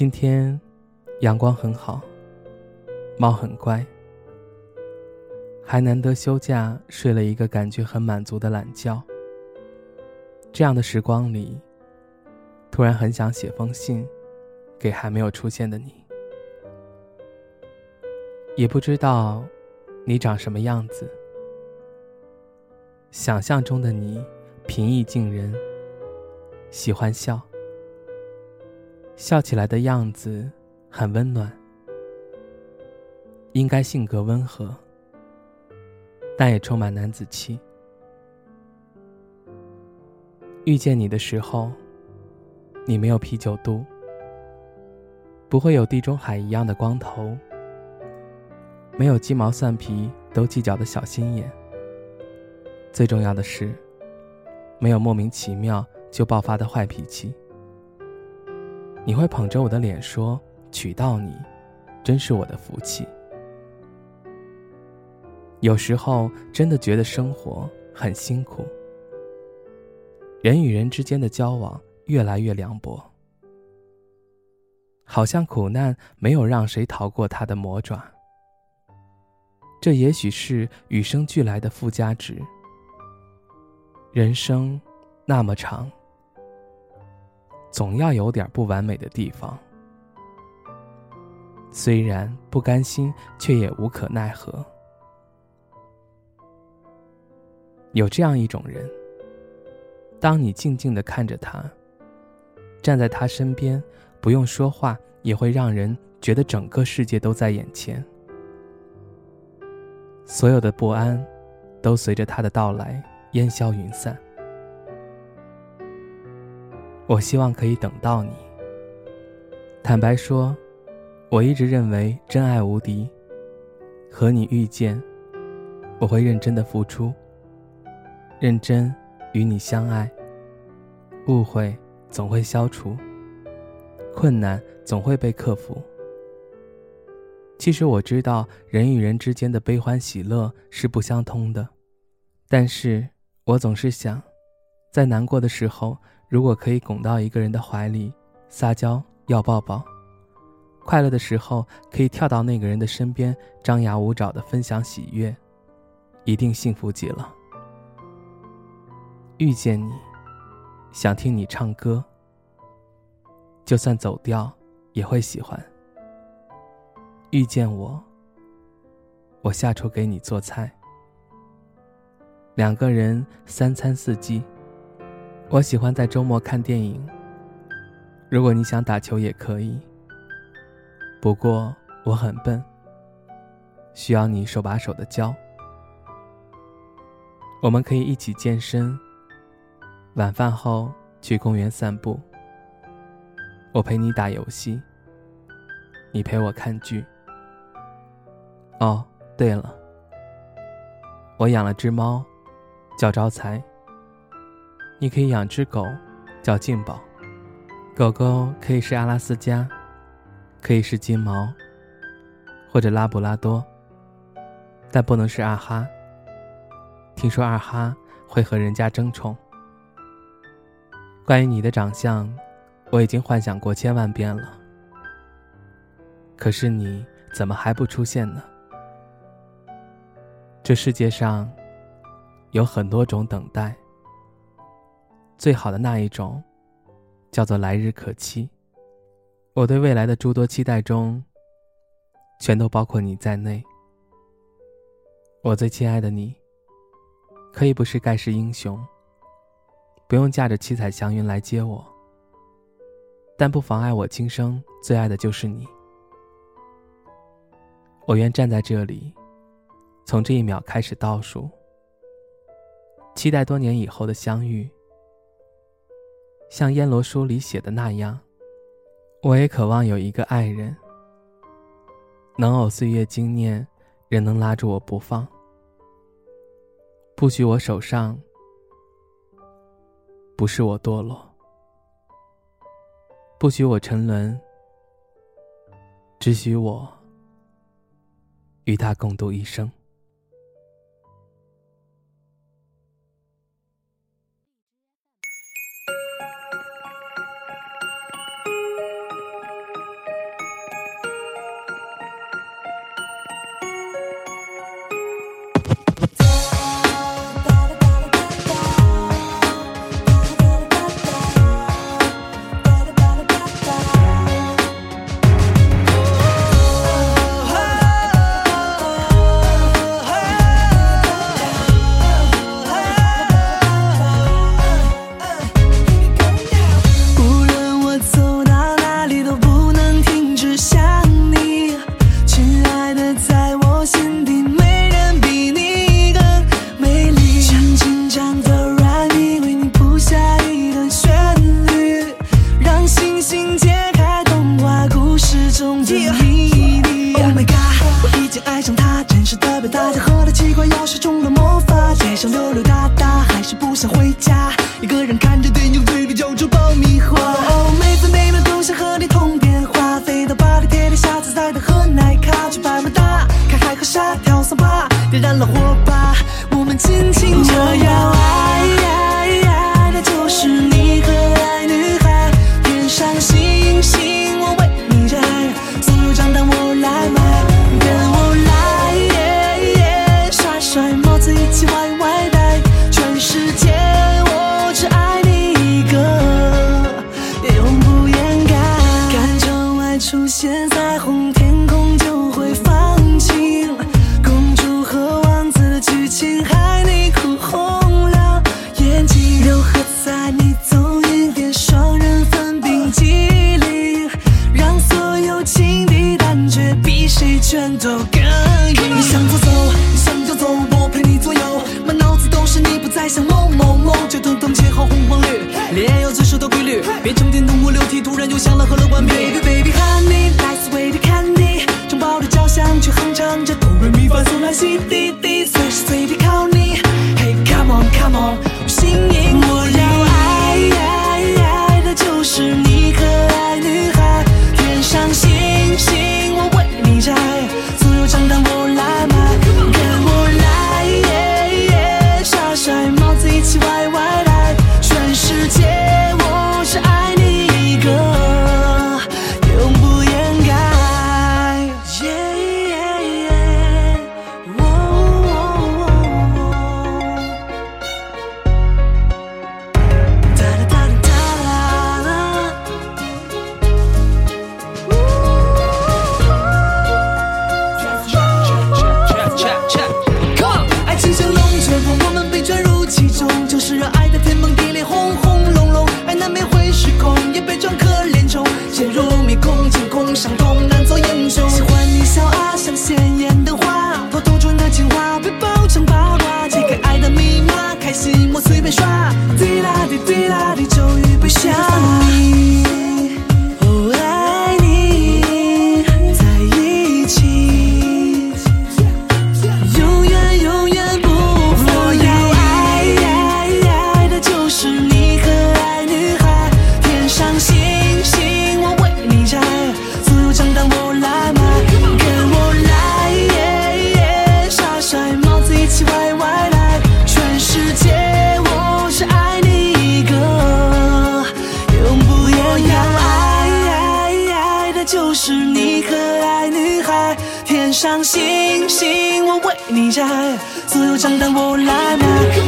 今天阳光很好，猫很乖，还难得休假睡了一个感觉很满足的懒觉。这样的时光里，突然很想写封信，给还没有出现的你。也不知道你长什么样子，想象中的你平易近人，喜欢笑，笑起来的样子很温暖，应该性格温和，但也充满男子气。遇见你的时候，你没有啤酒肚，不会有地中海一样的光头，没有鸡毛蒜皮都计较的小心眼。最重要的是，没有莫名其妙就爆发的坏脾气。你会捧着我的脸说：“娶到你，真是我的福气。”有时候真的觉得生活很辛苦。人与人之间的交往越来越凉薄，好像苦难没有让谁逃过他的魔爪。这也许是与生俱来的附加值。人生那么长，总要有点不完美的地方。虽然不甘心，却也无可奈何。有这样一种人。当你静静的看着他，站在他身边，不用说话，也会让人觉得整个世界都在眼前。所有的不安，都随着他的到来烟消云散。我希望可以等到你。坦白说，我一直认为真爱无敌。和你遇见，我会认真的付出，认真。与你相爱，误会总会消除，困难总会被克服。其实我知道人与人之间的悲欢喜乐是不相通的，但是我总是想，在难过的时候，如果可以拱到一个人的怀里，撒娇要抱抱；快乐的时候，可以跳到那个人的身边，张牙舞爪的分享喜悦，一定幸福极了。遇见你，想听你唱歌，就算走调也会喜欢。遇见我，我下厨给你做菜，两个人三餐四季。我喜欢在周末看电影。如果你想打球也可以，不过我很笨，需要你手把手的教。我们可以一起健身。晚饭后去公园散步，我陪你打游戏，你陪我看剧。哦，对了，我养了只猫，叫招财。你可以养只狗，叫静宝。狗狗可以是阿拉斯加，可以是金毛，或者拉布拉多，但不能是二哈。听说二哈会和人家争宠。关于你的长相，我已经幻想过千万遍了。可是你怎么还不出现呢？这世界上有很多种等待，最好的那一种叫做来日可期。我对未来的诸多期待中，全都包括你在内。我最亲爱的你，可以不是盖世英雄。不用驾着七彩祥云来接我，但不妨碍我今生最爱的就是你。我愿站在这里，从这一秒开始倒数，期待多年以后的相遇。像烟罗书里写的那样，我也渴望有一个爱人，能偶岁月经年，仍能拉住我不放，不许我手上。不是我堕落，不许我沉沦，只许我与他共度一生。我要学中了魔法街上溜溜达达还是不想回家。一个人看着电影嘴里嚼着爆米花。哦每分每秒都想和你通电话飞到巴黎铁塔下自在的喝奶咖去百慕大看海和沙跳桑巴点燃了火把。我们尽全都可以你向左走你向右走我陪你左右满脑子都是你不再想某某某交通灯切换红黄绿恋爱要遵守的规律别整天痛哭流涕突然又想了喝了罐啤 baby baby honey like sweet candy 城堡的交响曲哼唱着哆瑞咪发嗦啦西嘻下所有账单我来买